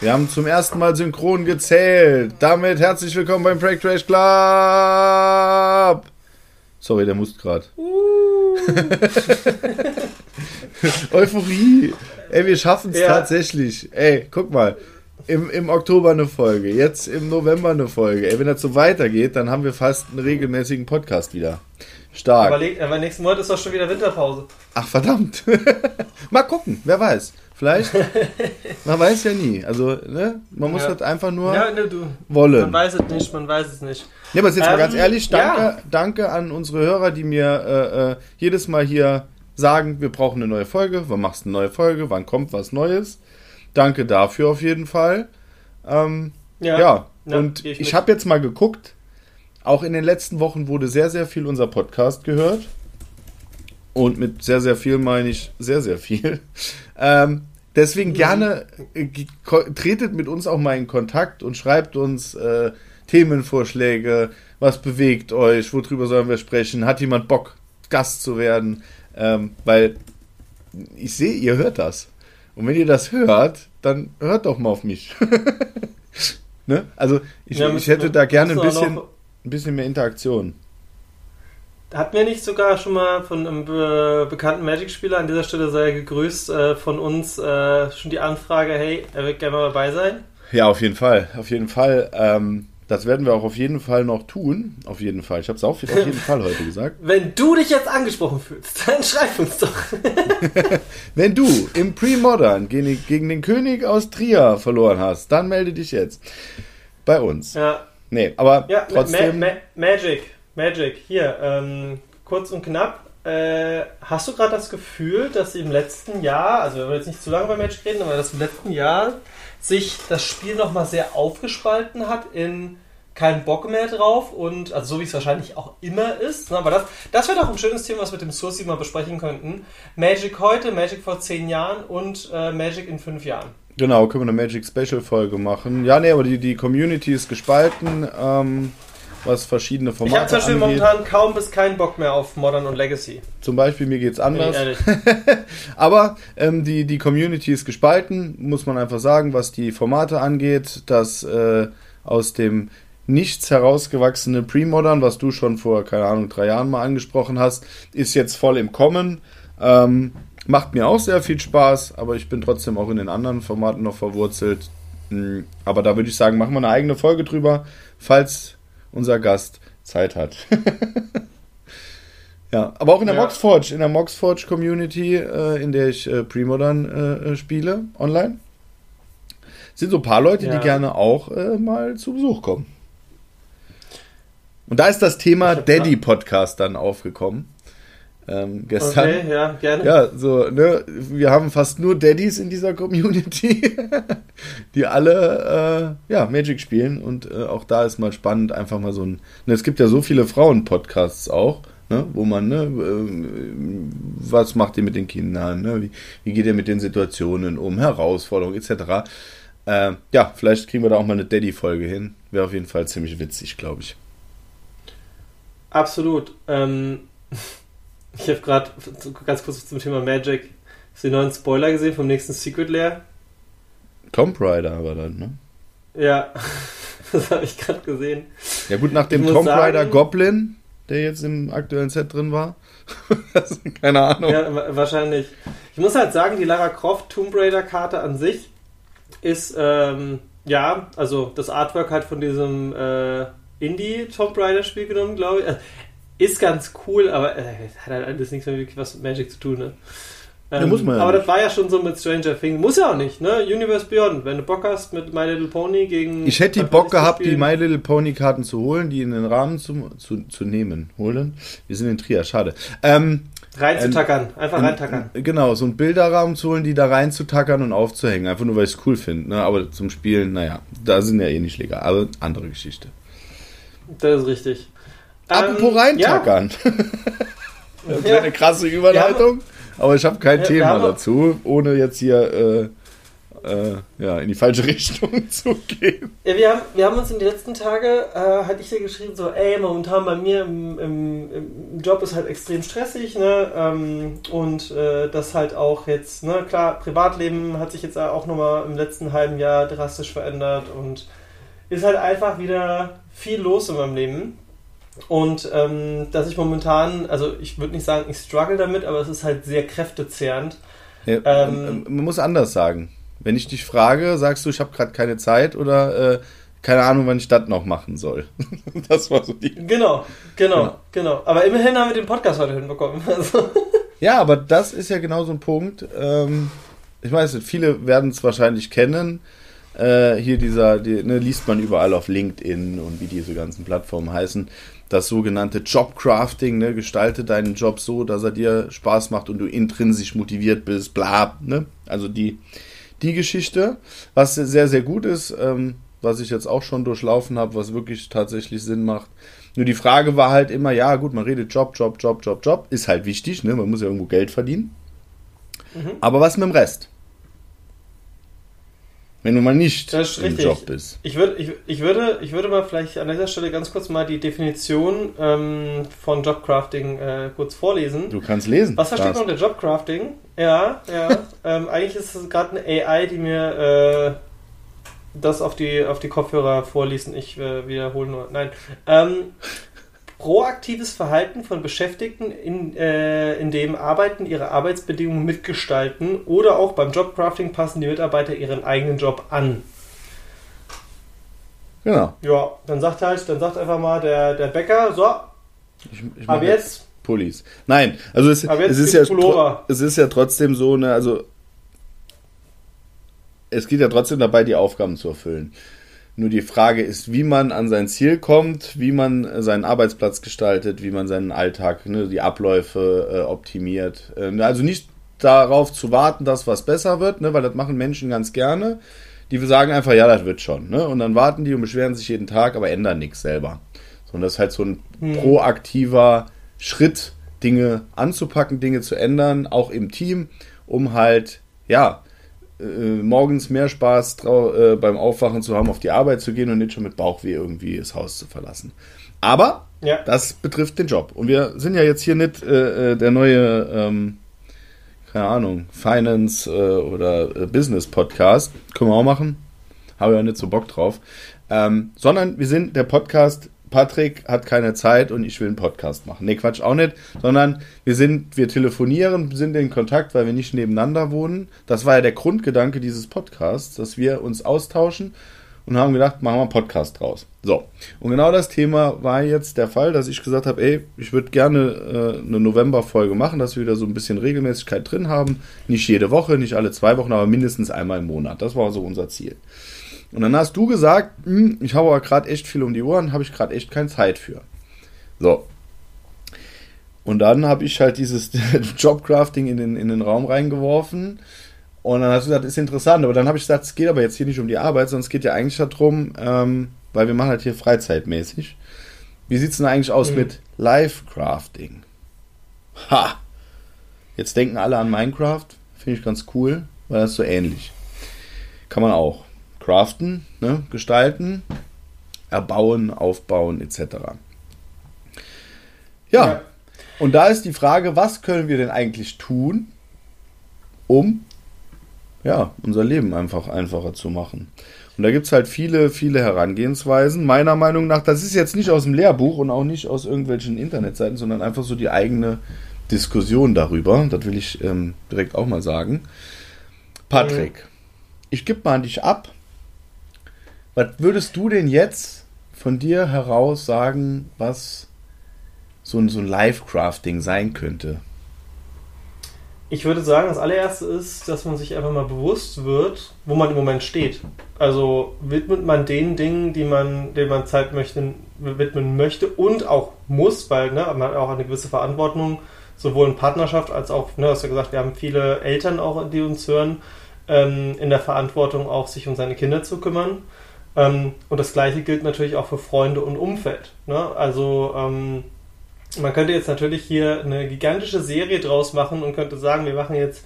Wir haben zum ersten Mal synchron gezählt. Damit herzlich willkommen beim Break Trash Club. Sorry, der muss gerade. Uh. Euphorie. Ey, wir schaffen es Ja. tatsächlich. Ey, guck mal. Im, Im Oktober eine Folge, jetzt im November eine Folge. Ey, wenn das so weitergeht, dann haben wir fast einen regelmäßigen Podcast wieder. Stark. Überlegt, aber nächsten Monat ist doch schon wieder Winterpause. Ach, verdammt. Mal gucken, wer weiß. Vielleicht. Man weiß ja nie. Also, ne? Man muss Ja. halt einfach nur Ja, ne, du. wollen. Man weiß es nicht, man weiß es nicht. Ja, aber jetzt mal Ähm, ganz ehrlich, danke, ja. danke an unsere Hörer, die mir äh, äh, jedes Mal hier sagen, wir brauchen eine neue Folge, wann machst du eine neue Folge, wann kommt was Neues. Danke dafür auf jeden Fall. Ähm, ja, Ja. Ja, und ich ich habe jetzt mal geguckt, auch in den letzten Wochen wurde sehr, sehr viel unser Podcast gehört. Und mit sehr, sehr viel meine ich sehr, sehr viel. Ähm, deswegen gerne äh, tretet mit uns auch mal in Kontakt und schreibt uns äh, Themenvorschläge, was bewegt euch, worüber sollen wir sprechen, hat jemand Bock, Gast zu werden, ähm, weil ich sehe, ihr hört das. Und wenn ihr das hört, dann hört doch mal auf mich. ne? Also ich, Ja, ich hätte da gerne ein bisschen, ein bisschen mehr Interaktion. Hatten wir nicht sogar schon mal von einem be bekannten Magic-Spieler, an dieser Stelle sei er gegrüßt, äh, von uns äh, schon die Anfrage, hey, er wird gerne mal dabei sein? Ja, auf jeden Fall, auf jeden Fall. Ähm, das werden wir auch auf jeden Fall noch tun. Auf jeden Fall. Ich habe es auch auf jeden Fall heute gesagt. Wenn du dich jetzt angesprochen fühlst, dann schreib uns doch. Wenn du im Pre-Modern gegen, gegen den König aus Trier verloren hast, dann melde dich jetzt bei uns. Ja, Nee, aber ja trotzdem. Ma Ma Magic, Magic, hier, ähm, kurz und knapp. Äh, hast du gerade das Gefühl, dass im letzten Jahr, also wir wollen jetzt nicht zu lange bei Magic reden, aber dass im letzten Jahr sich das Spiel nochmal sehr aufgespalten hat in keinen Bock mehr drauf und also so wie es wahrscheinlich auch immer ist. ne, Aber das, das wäre doch ein schönes Thema, was wir mit dem Source mal besprechen könnten. Magic heute, Magic vor zehn Jahren und äh, Magic in fünf Jahren. Genau, können wir eine Magic Special Folge machen. Ja, nee, aber die, die Community ist gespalten, ähm, was verschiedene Ich habe Formate zum Beispiel angeht. momentan kaum bis keinen Bock mehr auf Modern und Legacy. Zum Beispiel, mir geht's Bin ich anders. Aber ähm, die, die Community ist gespalten, muss man einfach sagen, was die Formate angeht. Das äh, aus dem nichts herausgewachsene Pre-Modern, was du schon vor, keine Ahnung, drei Jahren mal angesprochen hast, ist jetzt voll im Kommen. Ähm, macht mir auch sehr viel Spaß, aber ich bin trotzdem auch in den anderen Formaten noch verwurzelt. Mm, Aber da würde ich sagen, machen wir eine eigene Folge drüber, falls unser Gast Zeit hat. ja, aber auch in der Ja. Moxforge, in der Moxforge Community, äh, in der ich äh, Premodern äh, äh, spiele, online, sind so ein paar Leute, Ja. die gerne auch äh, mal zu Besuch kommen. Und da ist das Thema Daddy Podcast dann aufgekommen. Ähm, gestern. Okay, ja, gerne. Ja, so, ne, wir haben fast nur Daddys in dieser Community, die alle, äh, ja, Magic spielen und äh, auch da ist mal spannend, einfach mal so ein, ne, es gibt ja so viele Frauen-Podcasts auch, ne, wo man, ne, ähm, was macht ihr mit den Kindern, ne, wie, wie geht ihr mit den Situationen um, Herausforderungen etc. Äh, ja, vielleicht kriegen wir da auch mal eine Daddy-Folge hin, wäre auf jeden Fall ziemlich witzig, glaube ich. Absolut. Ähm, ich habe gerade ganz kurz zum Thema Magic hast du den neuen Spoiler gesehen vom nächsten Secret Lair. Tomb Raider aber dann, ne? Ja, das habe ich gerade gesehen. Ja gut, nach dem Tomb sagen- Raider Goblin, der jetzt im aktuellen Set drin war. Keine Ahnung. Ja, wa- wahrscheinlich. Ich muss halt sagen, die Lara Croft Tomb Raider Karte an sich ist, ähm, ja, also das Artwork hat von diesem äh, Indie Tomb Raider Spiel genommen, glaube ich. Also, ist ganz cool, aber äh, hat halt alles nichts mehr wirklich was mit Magic zu tun, ne? Ähm, Ja, muss man ja aber nicht. das war ja schon so mit Stranger Things. Muss ja auch nicht, ne? Universe Beyond. Wenn du Bock hast mit My Little Pony gegen. Ich hätte die Bock gehabt, die. My Little Pony Karten zu holen, die in den Rahmen zu, zu, zu nehmen. Holen? Wir sind in Trier, schade. Ähm, Reinzutackern. Einfach Ähm, reintackern. Genau, so einen Bilderrahmen zu holen, die da reinzutackern und aufzuhängen. Einfach nur, weil ich es cool finde. Ne? Aber zum Spielen, naja, da sind ja eh nicht legal. Aber andere Geschichte. Das ist richtig. Apropos Ähm, reintackern. das wäre Ja. eine krasse Überleitung. Aber ich habe kein Ja, Thema dazu, ohne jetzt hier äh, äh, ja, in die falsche Richtung zu gehen. Ja, wir haben, wir haben uns in den letzten Tage, äh, hatte ich dir geschrieben, so, ey, momentan bei mir im, im, im Job ist halt extrem stressig, ne? Ähm, und äh, das halt auch jetzt, ne, klar, Privatleben hat sich jetzt auch nochmal im letzten halben Jahr drastisch verändert und ist halt einfach wieder viel los in meinem Leben. Und ähm, dass ich momentan, also ich würde nicht sagen, ich struggle damit, aber es ist halt sehr kräftezehrend. Ja, ähm, man muss anders sagen. Wenn ich dich frage, sagst du, ich habe gerade keine Zeit oder äh, keine Ahnung, wann ich das noch machen soll. das war so die. Genau, genau, genau, genau. Aber immerhin haben wir den Podcast heute hinbekommen. Also. Ja, aber das ist ja genau so ein Punkt. Ähm, ich weiß nicht, viele werden es wahrscheinlich kennen. Äh, hier dieser, die, ne, liest man überall auf LinkedIn und wie diese ganzen Plattformen heißen das sogenannte Jobcrafting, ne, gestalte deinen Job so, dass er dir Spaß macht und du intrinsisch motiviert bist, bla, ne? Also die, die Geschichte, was sehr, sehr gut ist, ähm, was ich jetzt auch schon durchlaufen habe, was wirklich tatsächlich Sinn macht. Nur die Frage war halt immer, ja gut, man redet Job, Job, Job, Job, Job, ist halt wichtig, ne? Man muss ja irgendwo Geld verdienen. Mhm. Aber was mit dem Rest? Wenn du mal nicht im richtig. Job bist. Ich, würd, ich, ich, würde, ich würde mal vielleicht an dieser Stelle ganz kurz mal die Definition ähm, von Jobcrafting äh, kurz vorlesen. Du kannst lesen. Was versteht man unter Jobcrafting? Ja, ja. ähm, eigentlich ist es gerade eine AI, die mir äh, das auf die, auf die Kopfhörer vorliest und ich äh, wiederhole nur. Nein. Ähm, proaktives Verhalten von Beschäftigten, in, äh, in dem Arbeiten ihre Arbeitsbedingungen mitgestalten oder auch beim Jobcrafting passen die Mitarbeiter ihren eigenen Job an. Genau. Ja, dann sagt halt, dann sagt einfach mal der, der Bäcker, so, ich, ich aber jetzt Pullis. Nein, also es, es ist ja es ist ja trotzdem so eine, also es geht ja trotzdem dabei, die Aufgaben zu erfüllen. Nur die Frage ist, wie man an sein Ziel kommt, wie man seinen Arbeitsplatz gestaltet, wie man seinen Alltag, ne, die Abläufe äh, optimiert. Äh, also nicht darauf zu warten, dass was besser wird, ne, weil das machen Menschen ganz gerne. Die sagen einfach, ja, das wird schon. Ne? Und dann warten die und beschweren sich jeden Tag, aber ändern nichts selber. Sondern das ist halt so ein hm. proaktiver Schritt, Dinge anzupacken, Dinge zu ändern, auch im Team, um halt, ja, äh, morgens mehr Spaß äh, beim Aufwachen zu haben, auf die Arbeit zu gehen und nicht schon mit Bauchweh irgendwie das Haus zu verlassen. Aber ja. das betrifft den Job. Und wir sind ja jetzt hier nicht äh, äh der neue, ähm, keine Ahnung, Finance äh, oder Business Podcast. Können wir auch machen. Habe ja nicht so Bock drauf. Ähm, sondern wir sind der Podcast Patrick hat keine Zeit und ich will einen Podcast machen. Nee, Quatsch auch nicht, sondern wir sind, wir telefonieren, sind in Kontakt, weil wir nicht nebeneinander wohnen. Das war ja der Grundgedanke dieses Podcasts, dass wir uns austauschen und haben gedacht, machen wir einen Podcast draus. So. Und genau das Thema war jetzt der Fall, dass ich gesagt habe, ey, ich würde gerne äh, eine November-Folge machen, dass wir wieder so ein bisschen Regelmäßigkeit drin haben. Nicht jede Woche, nicht alle zwei Wochen, aber mindestens einmal im Monat. Das war so unser Ziel. Und dann hast du gesagt, hm, ich habe aber gerade echt viel um die Ohren, habe ich gerade echt keine Zeit für. So. Und dann habe ich halt dieses Jobcrafting in den, in den Raum reingeworfen. Und dann hast du gesagt, ist interessant. Aber dann habe ich gesagt, es geht aber jetzt hier nicht um die Arbeit, sondern es geht ja eigentlich darum, ähm, weil wir machen halt hier freizeitmäßig. Wie sieht es denn eigentlich aus mhm. mit Live-Crafting? Ha! Jetzt denken alle an Minecraft. Finde ich ganz cool, weil das so ähnlich. Kann man auch craften, ne, gestalten, erbauen, aufbauen etc. Ja. ja, und da ist die Frage, was können wir denn eigentlich tun, um ja, unser Leben einfach einfacher zu machen. Und da gibt es halt viele, viele Herangehensweisen. Meiner Meinung nach, das ist jetzt nicht aus dem Lehrbuch und auch nicht aus irgendwelchen Internetseiten, sondern einfach so die eigene Diskussion darüber. Das will ich ähm, direkt auch mal sagen. Patrick, mhm. ich gebe mal an dich ab. Was würdest du denn jetzt von dir heraus sagen, was so ein, so ein Live-Crafting sein könnte? Ich würde sagen, das allererste ist, dass man sich einfach mal bewusst wird, wo man im Moment steht. Also widmet man den Dingen, die man, denen man Zeit möchte, widmen möchte und auch muss, weil ne, man hat auch eine gewisse Verantwortung, sowohl in Partnerschaft als auch, ne, hast du gesagt, wir haben viele Eltern auch, die uns hören, ähm, in der Verantwortung auch sich um seine Kinder zu kümmern. Ähm, und das gleiche gilt natürlich auch für Freunde und Umfeld. Ne? Also ähm, man könnte jetzt natürlich hier eine gigantische Serie draus machen und könnte sagen, wir machen jetzt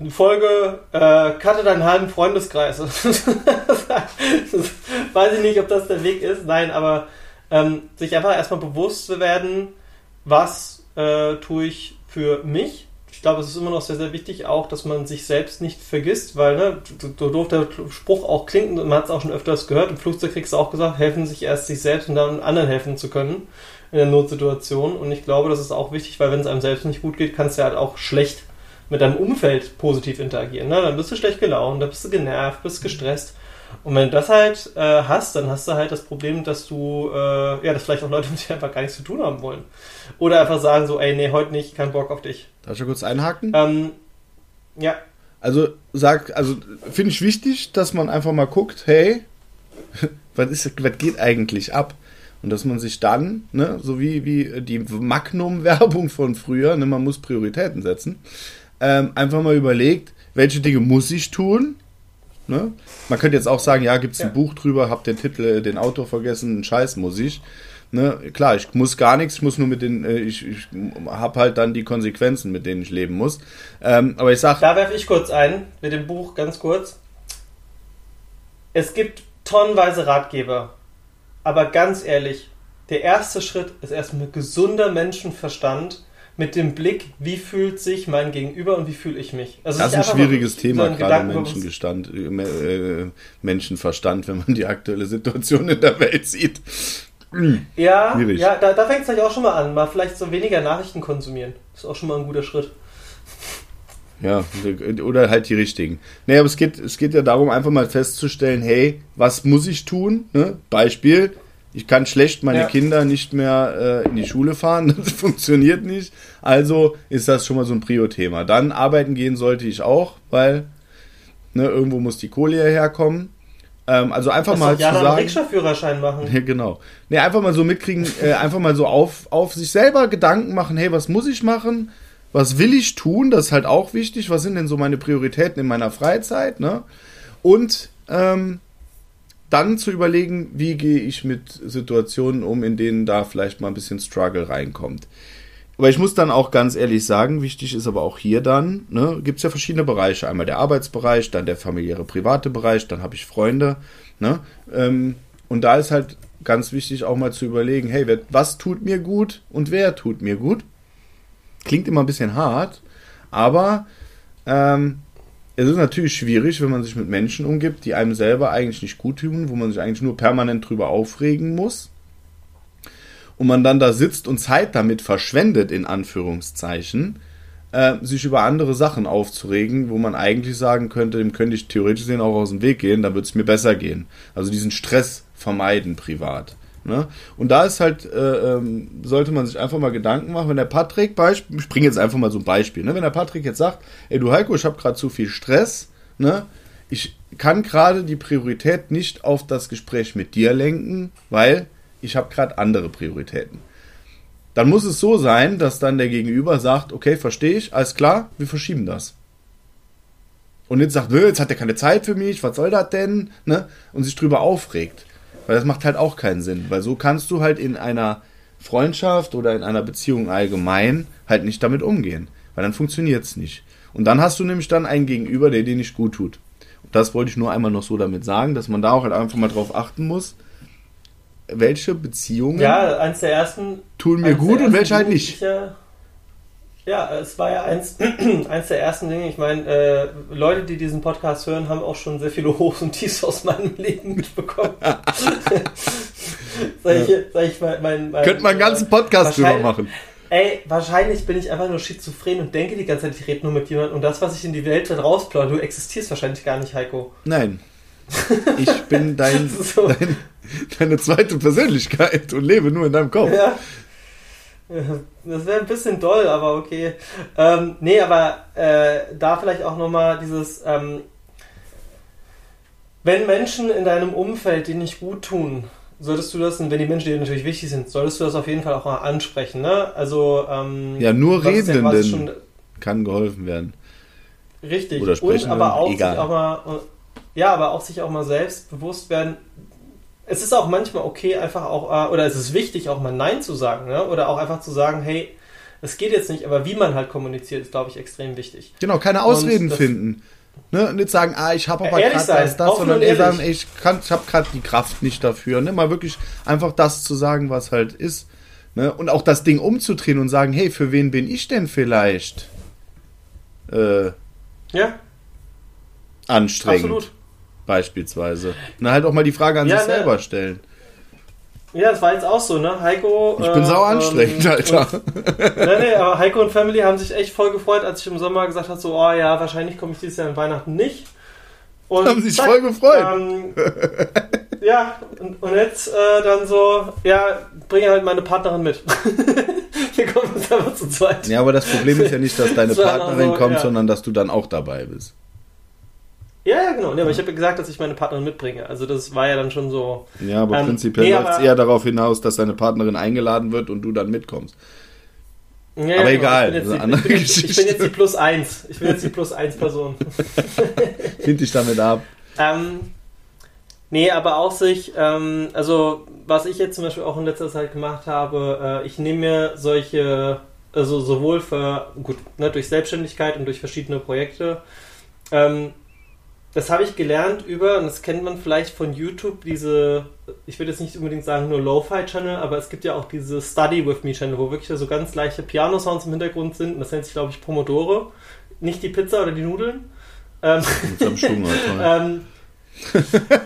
eine Folge, äh, cutte deinen halben Freundeskreis. weiß ich nicht, ob das der Weg ist. Nein, aber ähm, sich einfach erstmal bewusst zu werden, was äh, tue ich für mich. Ich glaube, es ist immer noch sehr, sehr wichtig auch, dass man sich selbst nicht vergisst, weil, ne, so doof der Spruch auch klingt, und man hat es auch schon öfters gehört, im Flugzeug kriegst du auch gesagt, helfen sich erst sich selbst und dann anderen helfen zu können in der Notsituation. Und ich glaube, das ist auch wichtig, weil wenn es einem selbst nicht gut geht, kannst du halt auch schlecht mit deinem Umfeld positiv interagieren. Ne? Dann bist du schlecht gelaunt, dann bist du genervt, bist gestresst. Und wenn du das halt äh, hast, dann hast du halt das Problem, dass du, äh, ja, dass vielleicht auch Leute mit dir einfach gar nichts zu tun haben wollen. Oder einfach sagen so, ey, nee, heute nicht, kein Bock auf dich. Darf ich kurz einhaken? Ähm, ja. Also sag, also finde ich wichtig, dass man einfach mal guckt, hey, was, ist, was geht eigentlich ab? Und dass man sich dann, ne, so wie, wie die Magnum-Werbung von früher, ne, man muss Prioritäten setzen, ähm, einfach mal überlegt, welche Dinge muss ich tun? Ne? Man könnte jetzt auch sagen, ja, gibt es ein ja. Buch drüber, hab den Titel, äh, den Autor vergessen, Scheiß muss ich. Ne? Klar, ich muss gar nichts, ich muss nur mit den, äh, ich, ich habe halt dann die Konsequenzen, mit denen ich leben muss. Ähm, aber ich sag. Da werfe ich kurz ein, mit dem Buch ganz kurz. Es gibt tonnenweise Ratgeber. Aber ganz ehrlich, der erste Schritt ist erstmal gesunder Menschenverstand mit dem Blick, wie fühlt sich mein Gegenüber und wie fühle ich mich. Also das ist ein schwieriges Thema, so gerade Menschengestand, äh, äh, Menschenverstand, wenn man die aktuelle Situation in der Welt sieht. Ja, ja, da, da fängt es vielleicht auch schon mal an. Mal vielleicht so weniger Nachrichten konsumieren. Das ist auch schon mal ein guter Schritt. Ja, oder halt die richtigen. Naja, aber es geht, es geht ja darum, einfach mal festzustellen, hey, was muss ich tun? Ne? Beispiel, ich kann schlecht meine ja. Kinder nicht mehr äh, in die Schule fahren, das funktioniert nicht. Also ist das schon mal so ein Prio-Thema. Dann arbeiten gehen sollte ich auch, weil ne, irgendwo muss die Kohle herkommen. Ähm, also einfach das mal ja zu sagen. Rikscha-Führerschein machen. Ja, genau. Ne, einfach mal so mitkriegen, äh, einfach mal so auf, auf sich selber Gedanken machen, hey, was muss ich machen? Was will ich tun? Das ist halt auch wichtig. Was sind denn so meine Prioritäten in meiner Freizeit? Ne? Und ähm, dann zu überlegen, wie gehe ich mit Situationen um, in denen da vielleicht mal ein bisschen Struggle reinkommt. Aber ich muss dann auch ganz ehrlich sagen, wichtig ist aber auch hier dann, ne, gibt es ja verschiedene Bereiche. Einmal der Arbeitsbereich, dann der familiäre, private Bereich, dann habe ich Freunde. Ne, ähm, und da ist halt ganz wichtig auch mal zu überlegen, hey, wer, was tut mir gut und wer tut mir gut? Klingt immer ein bisschen hart, aber ähm, es ist natürlich schwierig, wenn man sich mit Menschen umgibt, die einem selber eigentlich nicht gut tun, wo man sich eigentlich nur permanent drüber aufregen muss. Und man dann da sitzt und Zeit damit verschwendet, in Anführungszeichen, äh, sich über andere Sachen aufzuregen, wo man eigentlich sagen könnte, dem könnte ich theoretisch auch aus dem Weg gehen, dann würde es mir besser gehen. Also diesen Stress vermeiden privat. Ne? Und da ist halt, äh, ähm, sollte man sich einfach mal Gedanken machen, wenn der Patrick, ich bringe jetzt einfach mal so ein Beispiel, ne? wenn der Patrick jetzt sagt, ey du Heiko, ich habe gerade zu viel Stress, ne? ich kann gerade die Priorität nicht auf das Gespräch mit dir lenken, weil ich habe gerade andere Prioritäten. Dann muss es so sein, dass dann der Gegenüber sagt, okay, verstehe ich, alles klar, wir verschieben das. Und jetzt sagt, jetzt hat er keine Zeit für mich, was soll das denn? Ne? Und sich drüber aufregt. Weil das macht halt auch keinen Sinn. Weil so kannst du halt in einer Freundschaft oder in einer Beziehung allgemein halt nicht damit umgehen. Weil dann funktioniert es nicht. Und dann hast du nämlich dann einen Gegenüber, der dir nicht gut tut. Und das wollte ich nur einmal noch so damit sagen, dass man da auch halt einfach mal drauf achten muss, welche Beziehungen ja, eins der ersten, tun mir gut und welche halt nicht. Ja, ja, es war ja eins, eins der ersten Dinge. Ich meine, äh, Leute, die diesen Podcast hören, haben auch schon sehr viele Hochs und Tiefs aus meinem Leben mitbekommen. sag ich, sag ich mein, mein, mein, Könnte man einen ganzen Podcast drüber machen. Ey, wahrscheinlich bin ich einfach nur schizophren und denke die ganze Zeit, ich rede nur mit jemandem und das, was ich in die Welt dann rausplaudere, du existierst wahrscheinlich gar nicht, Heiko. Nein. Ich bin dein, so. dein, deine zweite Persönlichkeit und lebe nur in deinem Kopf. Ja. Das wäre ein bisschen doll, aber okay. Ähm, nee, aber äh, da vielleicht auch nochmal dieses, ähm, wenn Menschen in deinem Umfeld dir nicht gut tun, solltest du das, und wenn die Menschen dir natürlich wichtig sind, solltest du das auf jeden Fall auch mal ansprechen. Ne? Also, ähm, ja, nur Redenden ja kann geholfen werden. Richtig, Oder sprechen, und aber auch, egal. Sich auch mal, ja, aber auch sich auch mal selbst bewusst werden, es ist auch manchmal okay, einfach auch, äh, oder es ist wichtig, auch mal Nein zu sagen, ne? oder auch einfach zu sagen, hey, Es geht jetzt nicht, aber wie man halt kommuniziert, ist, glaube ich, extrem wichtig. Genau, keine Ausreden finden. Ne? Nicht sagen, ah, ich habe aber Ehrlich gerade das, das, sondern eher sagen, ich, kann- ich habe gerade die Kraft nicht dafür. Ne? Mal wirklich einfach das zu sagen, was halt ist. Ne? Und auch das Ding umzudrehen und sagen, hey, für wen bin ich denn vielleicht äh, Ja, anstrengend? absolut. Beispielsweise. Na, halt auch mal die Frage an Ja, sich ne. selber stellen. Ja, das war jetzt auch so, ne? Heiko. Ich bin äh, sau anstrengend, ähm, Alter. Und, nee, nee, aber Heiko und Family haben sich echt voll gefreut, als ich im Sommer gesagt habe, so, oh ja, wahrscheinlich komme ich dieses Jahr an Weihnachten nicht. Und Haben sich voll gefreut. Ähm, ja, und, und jetzt äh, dann so, ja, bringe halt meine Partnerin mit. Wir kommen jetzt einfach zu zweit. Ja, aber das Problem ist ja nicht, dass deine Das Partnerin so, kommt, ja. sondern dass du dann auch dabei bist. Ja, ja, genau. Nee, aber ich habe ja gesagt, dass ich meine Partnerin mitbringe. Also das war ja dann schon so. Ja, aber Ähm, prinzipiell nee, läuft es eher darauf hinaus, dass deine Partnerin eingeladen wird und du dann mitkommst. Ja, Aber egal, Ich bin, das ist jetzt eine die, ich, bin andere jetzt, ich bin jetzt die Plus eins. Ich bin jetzt die Plus eins Person. Find dich damit ab. Ähm, nee, aber auch sich, ähm, also was ich jetzt zum Beispiel auch in letzter Zeit gemacht habe, äh, ich nehme mir solche, also sowohl für, gut, ne, durch Selbstständigkeit und durch verschiedene Projekte, ähm, das habe ich gelernt über, und das kennt man vielleicht von YouTube, diese, ich würde jetzt nicht unbedingt sagen nur Lo-Fi-Channel, aber es gibt ja auch diese Study With Me-Channel, wo wirklich so ganz leichte Piano-Sounds im Hintergrund sind. Und das nennt sich, glaube ich, Pomodoro. Nicht die Pizza oder die Nudeln. Ähm, Mit seinem Schwung, toll. ähm,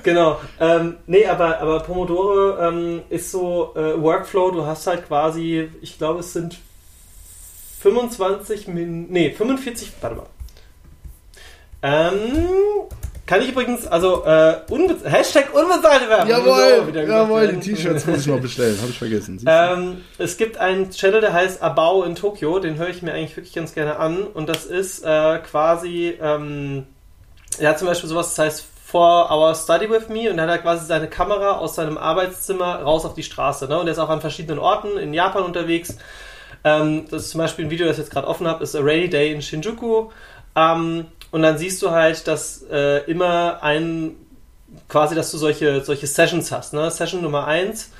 genau. Ähm, nee, aber, aber Pomodoro ähm, ist so äh, Workflow, du hast halt quasi, ich glaube, es sind 25 Min nee, 45, warte mal. Ähm, kann ich übrigens, also äh, unbe Hashtag unbezahlte Werbung. So, Jawohl, gesagt jawohl, die werden. T-Shirts muss ich noch bestellen. Habe ich vergessen. Ähm, es gibt einen Channel, der heißt Abao in Tokio, den höre ich mir eigentlich wirklich ganz gerne an. Und das ist äh, quasi, ähm, er hat zum Beispiel sowas, das heißt For Our Study With Me und dann hat er quasi seine Kamera aus seinem Arbeitszimmer raus auf die Straße. Ne? Und er ist auch an verschiedenen Orten in Japan unterwegs. Ähm, das ist zum Beispiel ein Video, das ich jetzt gerade offen habe, ist A Rainy Day in Shinjuku. Ähm, und dann siehst du halt, dass äh, immer ein, quasi, dass du solche, solche Sessions hast. Ne? Session Nummer 1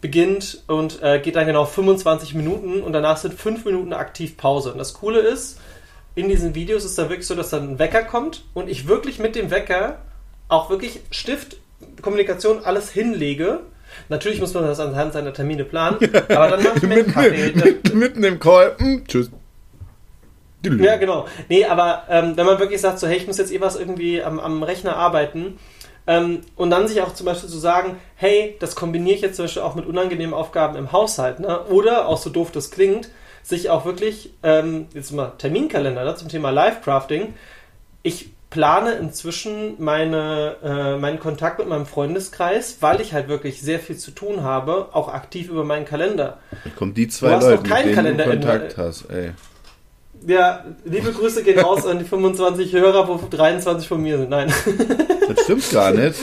beginnt und äh, geht dann genau 25 Minuten und danach sind 5 Minuten aktiv Pause. Und das Coole ist, in diesen Videos ist da wirklich so, dass dann ein Wecker kommt und ich wirklich mit dem Wecker auch wirklich Stift, Kommunikation, alles hinlege. Natürlich muss man das anhand seiner Termine planen, aber dann mache ich mir einen Kaffee. Dann, Mitten im Call. Hm, tschüss. Ja, genau. Nee, aber ähm, wenn man wirklich sagt, so, hey, ich muss jetzt eh was irgendwie am, am Rechner arbeiten ähm, und dann sich auch zum Beispiel zu sagen, hey, das kombiniere ich jetzt zum Beispiel auch mit unangenehmen Aufgaben im Haushalt, ne? oder, auch so doof das klingt, sich auch wirklich, ähm, jetzt mal Terminkalender ne, zum Thema Live-Crafting, ich plane inzwischen meine, äh, meinen Kontakt mit meinem Freundeskreis, weil ich halt wirklich sehr viel zu tun habe, auch aktiv über meinen Kalender. Dann kommen die zwei Du hast Leute, mit keinen denen Kalender du in- Kontakt hast. Ey. Ja, liebe Grüße gehen raus an die 25 Hörer, wo 23 von mir sind. Nein. Das stimmt gar nicht.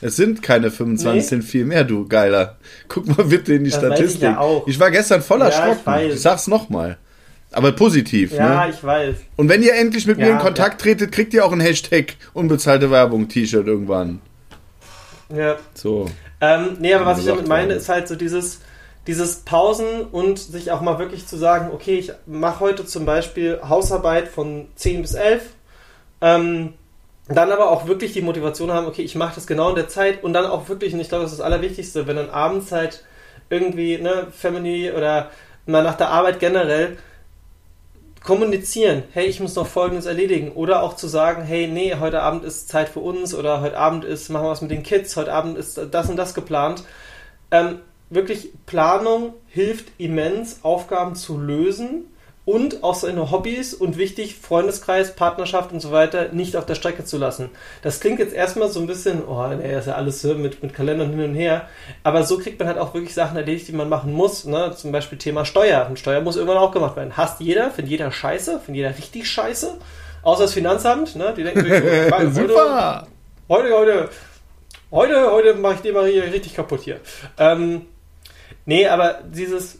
Es sind keine 25, Nee? es sind viel mehr, du Geiler. Guck mal bitte in die Das weiß ich Statistik. ja auch. war gestern voll Ja, ich erschrocken. weiß. Ich, sag's nochmal. Aber positiv, Ja, ne? ich weiß. Und wenn ihr endlich mit mir Ja, in Kontakt tretet, kriegt ihr auch ein Hashtag unbezahlte Werbung T-Shirt irgendwann. Ja. So. Ähm, nee, aber was ich damit meine, ist halt so dieses, dieses Pausen und sich auch mal wirklich zu sagen, okay, ich mache heute zum Beispiel Hausarbeit von 10 bis 11. Ähm, dann aber auch wirklich die Motivation haben, okay, ich mache das genau in der Zeit und dann auch wirklich, und ich glaube, das ist das Allerwichtigste, wenn dann abends halt irgendwie, ne, Family oder mal nach der Arbeit generell kommunizieren, hey, ich muss noch Folgendes erledigen. Oder auch zu sagen, hey, nee, heute Abend ist Zeit für uns oder heute Abend ist, machen wir was mit den Kids, heute Abend ist das und das geplant. Ähm, wirklich, Planung hilft immens, Aufgaben zu lösen und auch seine Hobbys und wichtig, Freundeskreis, Partnerschaft und so weiter nicht auf der Strecke zu lassen. Das klingt jetzt erstmal so ein bisschen, oh, nee, ist ja alles so mit, mit Kalendern hin und her, aber so kriegt man halt auch wirklich Sachen erledigt, die man machen muss. Ne? Zum Beispiel Thema Steuer. Und Steuer muss irgendwann auch gemacht werden. Hasst jeder, findet jeder scheiße, findet jeder richtig scheiße. Außer das Finanzamt, ne? die denken sich so, "Geil, heute, Super! heute, heute, heute, heute mache ich die Marie richtig kaputt hier. Ähm, nee, aber dieses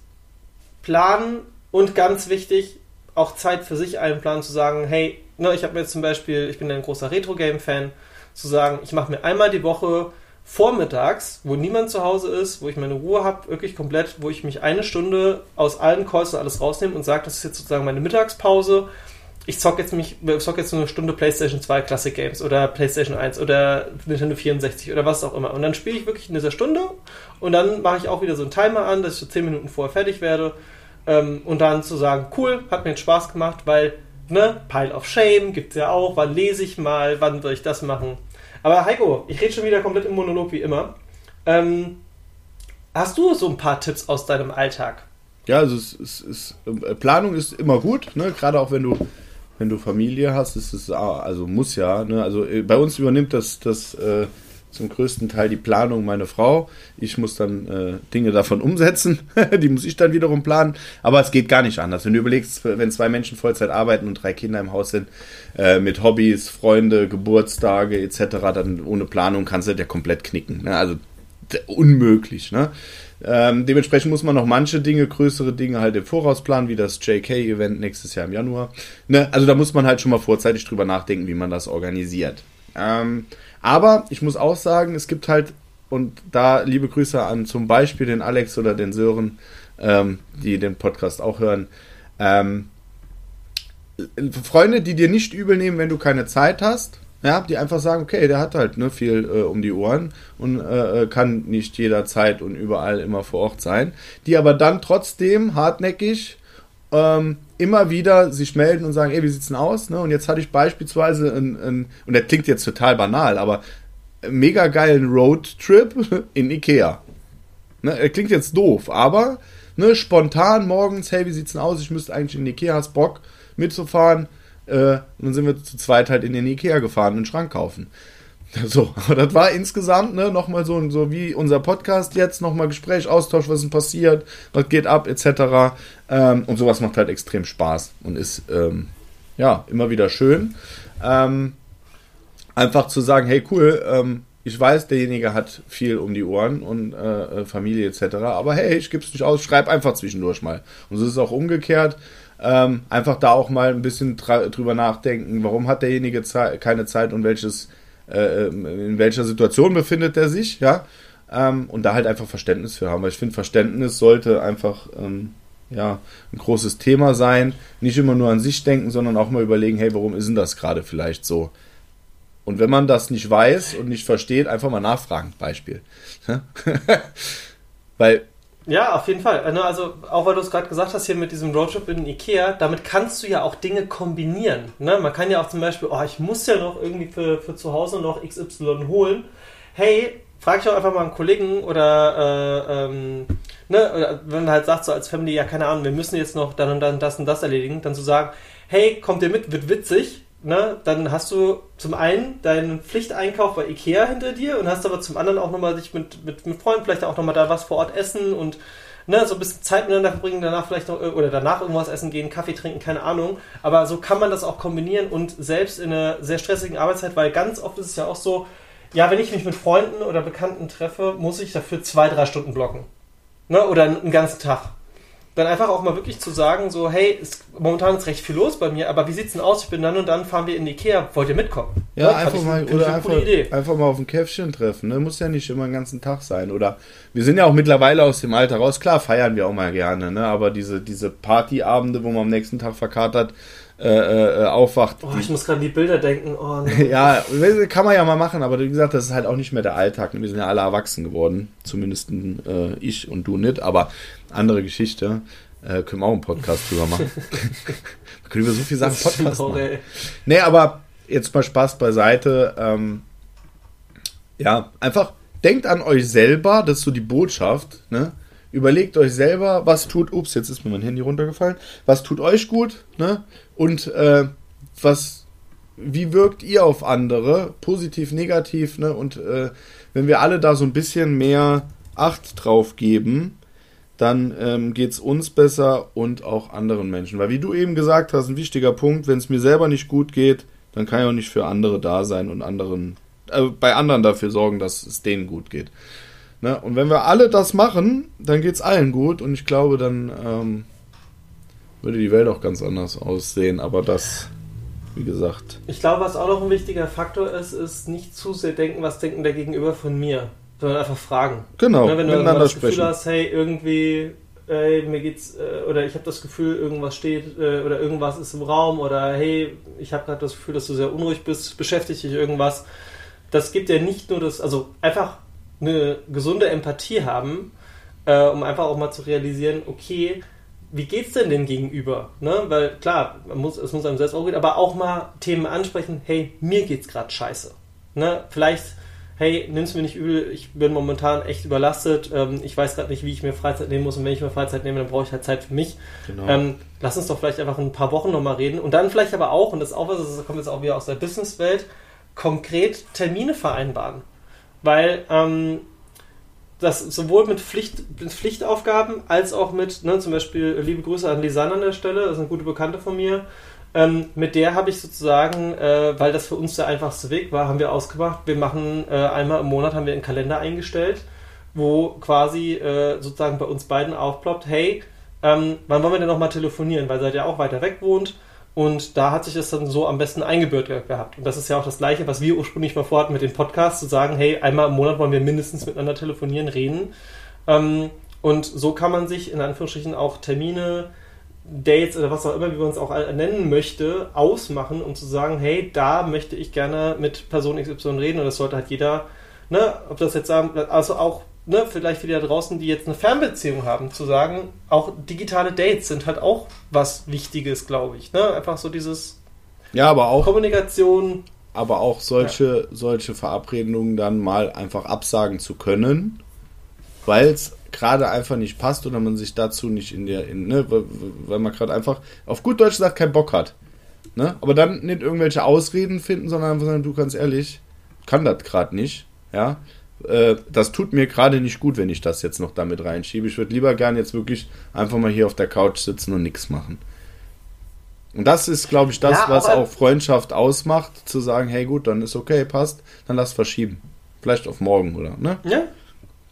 Planen und ganz wichtig, auch Zeit für sich einplanen, zu sagen, hey, ne, ich habe mir jetzt zum Beispiel, ich bin ein großer Retro-Game-Fan, zu sagen, ich mache mir einmal die Woche vormittags, wo niemand zu Hause ist, wo ich meine Ruhe habe, wirklich komplett, wo ich mich eine Stunde aus allen Calls und alles rausnehme und sage, das ist jetzt sozusagen meine Mittagspause. Ich zocke jetzt mich, zock jetzt eine Stunde PlayStation 2 Classic Games oder PlayStation 1 oder Nintendo 64 oder was auch immer. Und dann spiele ich wirklich in dieser Stunde und dann mache ich auch wieder so einen Timer an, dass ich so 10 Minuten vorher fertig werde. Ähm, und dann zu sagen, cool, hat mir jetzt Spaß gemacht, weil, ne, Pile of Shame gibt es ja auch, wann lese ich mal, wann soll ich das machen aber Heiko, ich rede schon wieder komplett im Monolog wie immer. Ähm, hast du so ein paar Tipps aus deinem Alltag? Ja, also es, es, es, äh, Planung ist immer gut, ne? gerade auch wenn du wenn du Familie hast, ist es also muss ja. Ne? Also äh, bei uns übernimmt das das äh, zum größten Teil die Planung meine Frau. Ich muss dann äh, Dinge davon umsetzen. die muss ich dann wiederum planen. Aber es geht gar nicht anders. Wenn du überlegst, wenn zwei Menschen Vollzeit arbeiten und drei Kinder im Haus sind, äh, mit Hobbys, Freunde, Geburtstage etc., dann ohne Planung kannst du ja komplett knicken. Ne? Also unmöglich. Ne? Ähm, dementsprechend muss man noch manche Dinge, größere Dinge halt im Voraus planen, wie das JK-Event nächstes Jahr im Januar. Ne? Also da muss man halt schon mal vorzeitig drüber nachdenken, wie man das organisiert. Ähm, aber ich muss auch sagen, es gibt halt, und da liebe Grüße an zum Beispiel den Alex oder den Sören, ähm, die den Podcast auch hören. Ähm, Freunde, die dir nicht übel nehmen, wenn du keine Zeit hast, ja, die einfach sagen, okay, der hat halt ne, viel äh, um die Ohren und äh, äh kann nicht jederzeit und überall immer vor Ort sein, die aber dann trotzdem hartnäckig ähm, immer wieder sich melden und sagen, ey, wie sieht's denn aus? Ne? Und jetzt hatte ich beispielsweise einen, einen, und der klingt jetzt total banal, aber mega geilen Roadtrip in Ikea. Ne? Er klingt jetzt doof, aber ne, spontan morgens, hey, wie sieht's denn aus? Ich müsste eigentlich in Ikea, hast Bock mitzufahren? Äh, und dann sind wir zu zweit halt in den Ikea gefahren einen Schrank kaufen. So, aber das war insgesamt, ne, nochmal so, so wie unser Podcast jetzt, nochmal Gespräch, Austausch, was ist passiert, was geht ab, etc. Ähm, und sowas macht halt extrem Spaß und ist, ähm, ja, immer wieder schön. Ähm, einfach zu sagen, hey, cool, ähm, ich weiß, derjenige hat viel um die Ohren und äh Familie etc. Aber hey, ich gebe es nicht aus, schreib einfach zwischendurch mal. Und so ist es auch umgekehrt. Ähm, einfach da auch mal ein bisschen drüber nachdenken, warum hat derjenige Ze keine Zeit und welches äh, ähm, in welcher Situation befindet er sich, ja, ähm, und da halt einfach Verständnis für haben, weil ich finde, Verständnis sollte einfach ähm, ja, ein großes Thema sein, nicht immer nur an sich denken, sondern auch mal überlegen, hey, warum ist denn das gerade vielleicht so? Und wenn man das nicht weiß und nicht versteht, einfach mal nachfragen, Beispiel. weil ja, auf jeden Fall. Also, also auch weil du es gerade gesagt hast hier mit diesem Roadtrip in Ikea, damit kannst du ja auch Dinge kombinieren. Ne? Man kann ja auch zum Beispiel, oh, ich muss ja noch irgendwie für, für zu Hause noch XY holen. Hey, frag ich doch einfach mal einen Kollegen oder, äh, ähm, ne, oder wenn man halt sagt, so als Family, ja, keine Ahnung, wir müssen jetzt noch dann und dann das und das erledigen, dann zu sagen, hey, kommt ihr mit, wird witzig, ne, dann hast du zum einen deinen Pflichteinkauf bei Ikea hinter dir und hast aber zum anderen auch nochmal sich mit, mit, mit Freunden vielleicht auch nochmal da was vor Ort essen und ne, so ein bisschen Zeit miteinander verbringen, danach vielleicht noch oder danach irgendwas essen gehen, Kaffee trinken, keine Ahnung. Aber so kann man das auch kombinieren und selbst in einer sehr stressigen Arbeitszeit, weil ganz oft ist es ja auch so, ja, wenn ich mich mit Freunden oder Bekannten treffe, muss ich dafür zwei, drei Stunden blocken. Ne? Oder einen ganzen Tag dann einfach auch mal wirklich zu sagen, so, hey, ist, momentan ist recht viel los bei mir, aber wie sieht's denn aus? Ich bin dann und dann fahren wir in Ikea, wollt ihr mitkommen? Ja, ja einfach mal, oder einfach, einfach mal auf ein Käffchen treffen, ne? Muss ja nicht immer den ganzen Tag sein. Oder wir sind ja auch mittlerweile aus dem Alter raus, klar, feiern wir auch mal gerne, ne? Aber diese, diese Partyabende, wo man am nächsten Tag verkatert, äh, äh, aufwacht. Oh, ich muss gerade an die Bilder denken. Oh, ja, kann man ja mal machen, aber wie gesagt, das ist halt auch nicht mehr der Alltag. Wir sind ja alle erwachsen geworden. Zumindest äh, ich und du nicht, aber andere Geschichte. Äh, können wir auch einen Podcast drüber machen. wir können über so viele Sachen Podcast machen. Nee, aber jetzt mal Spaß beiseite. Ähm, ja, einfach denkt an euch selber, das ist so die Botschaft, ne? Überlegt euch selber, was tut, ups, jetzt ist mir mein Handy runtergefallen, was tut euch gut, ne? Und äh, was, wie wirkt ihr auf andere, positiv, negativ, ne? Und äh, wenn wir alle da so ein bisschen mehr Acht drauf geben, dann ähm, geht es uns besser und auch anderen Menschen. Weil wie du eben gesagt hast, ein wichtiger Punkt, wenn es mir selber nicht gut geht, dann kann ich auch nicht für andere da sein und anderen, äh, bei anderen dafür sorgen, dass es denen gut geht. Ne? Und wenn wir alle das machen, dann geht es allen gut und ich glaube, dann ähm, würde die Welt auch ganz anders aussehen. Aber das wie gesagt. Ich glaube, was auch noch ein wichtiger Faktor ist, ist nicht zu sehr denken, was denken der Gegenüber von mir, sondern einfach fragen. Genau, Ne, wenn du miteinander das Gefühl sprechen. hast, hey, irgendwie, ey, mir geht's, äh, oder ich habe das Gefühl, irgendwas steht, äh, oder irgendwas ist im Raum, oder hey, ich habe gerade das Gefühl, dass du sehr unruhig bist, beschäftigt dich irgendwas. Das gibt ja nicht nur das, also einfach eine gesunde Empathie haben, äh, um einfach auch mal zu realisieren, okay, wie geht's denn dem Gegenüber? Ne? Weil klar, muss, es muss einem selbst auch gehen, aber auch mal Themen ansprechen, hey, mir geht's gerade scheiße. Ne? Vielleicht, hey, nimm's mir nicht übel, ich bin momentan echt überlastet, ähm, ich weiß gerade nicht, wie ich mir Freizeit nehmen muss und wenn ich mir Freizeit nehme, dann brauche ich halt Zeit für mich. Genau. Ähm, lass uns doch vielleicht einfach ein paar Wochen nochmal reden und dann vielleicht aber auch, und das ist auch was, das kommt jetzt auch wieder aus der Businesswelt, konkret Termine vereinbaren. Weil ähm, das sowohl mit, Pflicht, mit Pflichtaufgaben als auch mit, ne, zum Beispiel, liebe Grüße an Lisanne an der Stelle, das ist eine gute Bekannte von mir. Ähm, mit der habe ich sozusagen, äh, weil das für uns der einfachste Weg war, haben wir ausgemacht, wir machen äh, einmal im Monat, haben wir einen Kalender eingestellt, wo quasi äh, sozusagen bei uns beiden aufploppt, hey, ähm, wann wollen wir denn nochmal telefonieren, weil halt ja auch weiter weg wohnt und da hat sich das dann so am besten eingebürgert gehabt. Und das ist ja auch das Gleiche, was wir ursprünglich mal vorhatten mit dem Podcast, zu sagen, hey, einmal im Monat wollen wir mindestens miteinander telefonieren, reden. Ähm, und so kann man sich in Anführungsstrichen auch Termine, Dates oder was auch immer, wie man es auch nennen möchte, ausmachen, um zu sagen, hey, da möchte ich gerne mit Person XY reden und das sollte halt jeder, ne, ob das jetzt also auch, ne, vielleicht viele da draußen, die jetzt eine Fernbeziehung haben, zu sagen, auch digitale Dates sind halt auch was Wichtiges, glaube ich, ne, einfach so dieses Ja, aber auch, Kommunikation, aber auch solche, solche Verabredungen dann mal einfach absagen zu können, weil es gerade einfach nicht passt oder man sich dazu nicht in der, in, ne, weil, man gerade einfach auf gut Deutsch gesagt keinen Bock hat. Ne? Aber dann nicht irgendwelche Ausreden finden, sondern einfach sagen, du ganz ehrlich, kann das gerade nicht. Ja, äh, das tut mir gerade nicht gut, wenn ich das jetzt noch damit reinschiebe. Ich würde lieber gern jetzt wirklich einfach mal hier auf der Couch sitzen und nichts machen. Und das ist, glaube ich, das, Ja, was auch Freundschaft ausmacht, zu sagen, hey gut, dann ist okay, passt, dann lass verschieben. Vielleicht auf morgen, oder? Ne? ja,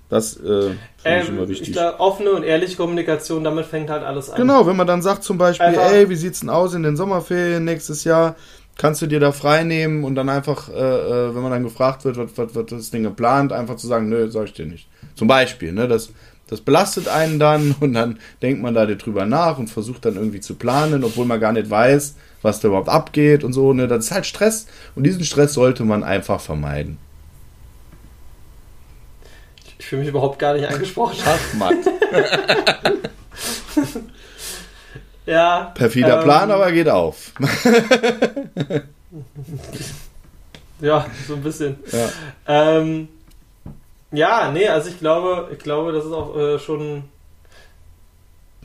Das äh, finde ich immer ähm, wichtig. ich glaube, offene und ehrliche Kommunikation, damit fängt halt alles an. Genau, wenn man dann sagt zum Beispiel, Einfach- ey, wie sieht's denn aus in den Sommerferien nächstes Jahr? Kannst du dir da frei nehmen und dann einfach, äh, äh, wenn man dann gefragt wird, was, was, was das Ding geplant, einfach zu sagen, nö, sag ich dir nicht. Zum Beispiel, ne, das, das belastet einen dann und dann denkt man da drüber nach und versucht dann irgendwie zu planen, obwohl man gar nicht weiß, was da überhaupt abgeht und so, ne, das ist halt Stress und diesen Stress sollte man einfach vermeiden. Ich fühle mich überhaupt gar nicht angesprochen. Schachmatt. Ja. Perfider ähm, Plan, aber geht auf. Ja, so ein bisschen. ja. Ähm, ja, nee, also ich glaube, ich glaube, das ist auch äh, schon.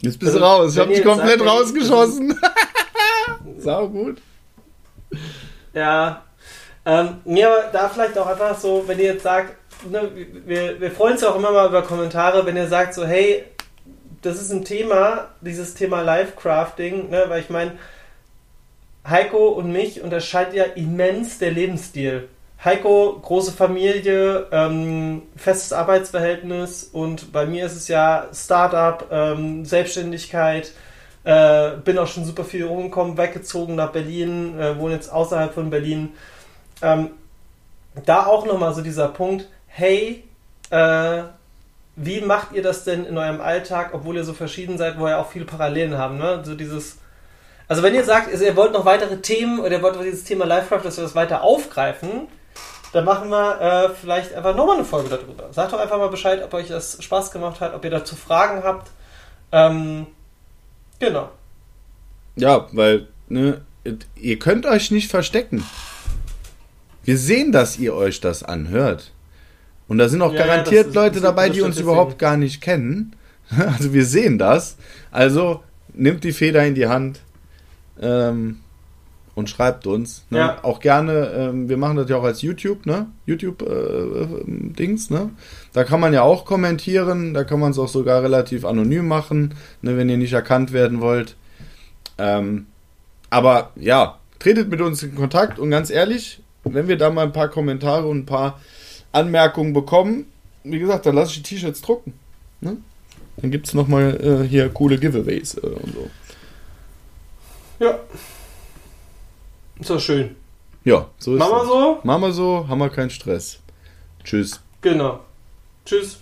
Jetzt bist Also, du raus. Ich wenn hab dich komplett sagt, rausgeschossen. Sau gut. Ja. Ähm, nee, aber da vielleicht auch einfach so, wenn ihr jetzt sagt, ne, wir, wir freuen uns auch immer mal über Kommentare, wenn ihr sagt so, hey, das ist ein Thema, dieses Thema Live-Crafting, ne, weil ich meine, Heiko und mich unterscheidet ja immens der Lebensstil. Heiko, große Familie, ähm, festes Arbeitsverhältnis und bei mir ist es ja Startup, ähm, Selbstständigkeit, äh, bin auch schon super viel rumgekommen, weggezogen nach Berlin, äh, wohne jetzt außerhalb von Berlin. Ähm, da auch nochmal so dieser Punkt, hey, äh, wie macht ihr das denn in eurem Alltag, obwohl ihr so verschieden seid, wo ihr auch viele Parallelen haben, ne? So dieses, also wenn ihr sagt, ihr wollt noch weitere Themen oder ihr wollt dieses Thema Livecraft, dass wir das weiter aufgreifen, dann machen wir äh, vielleicht einfach nochmal eine Folge darüber. Sagt doch einfach mal Bescheid, ob euch das Spaß gemacht hat, ob ihr dazu Fragen habt. Ähm, genau. Ja, weil, ne, ihr könnt euch nicht verstecken. Wir sehen, dass ihr euch das anhört. Und da sind auch Ja, ja, garantiert ist- Leute dabei, die uns überhaupt gar nicht kennen. Also wir sehen das. Also nimmt die Feder in die Hand ähm, und schreibt uns. Ne? Ja. Auch gerne, ähm, wir machen das ja auch als YouTube, ne? YouTube-Dings, ne? Da kann man ja auch kommentieren, da kann man es auch sogar relativ anonym machen, ne, wenn ihr nicht erkannt werden wollt. Ähm, aber ja, tretet mit uns in Kontakt und ganz ehrlich, wenn wir da mal ein paar Kommentare und ein paar Anmerkungen bekommen, wie gesagt, dann lasse ich die T-Shirts drucken. Ne? Dann gibt es nochmal äh, hier coole Giveaways äh, und so. Ja. Ist doch schön. Ja, so ist Machen wir so? Machen wir so, haben wir keinen Stress. Tschüss. Genau. Tschüss.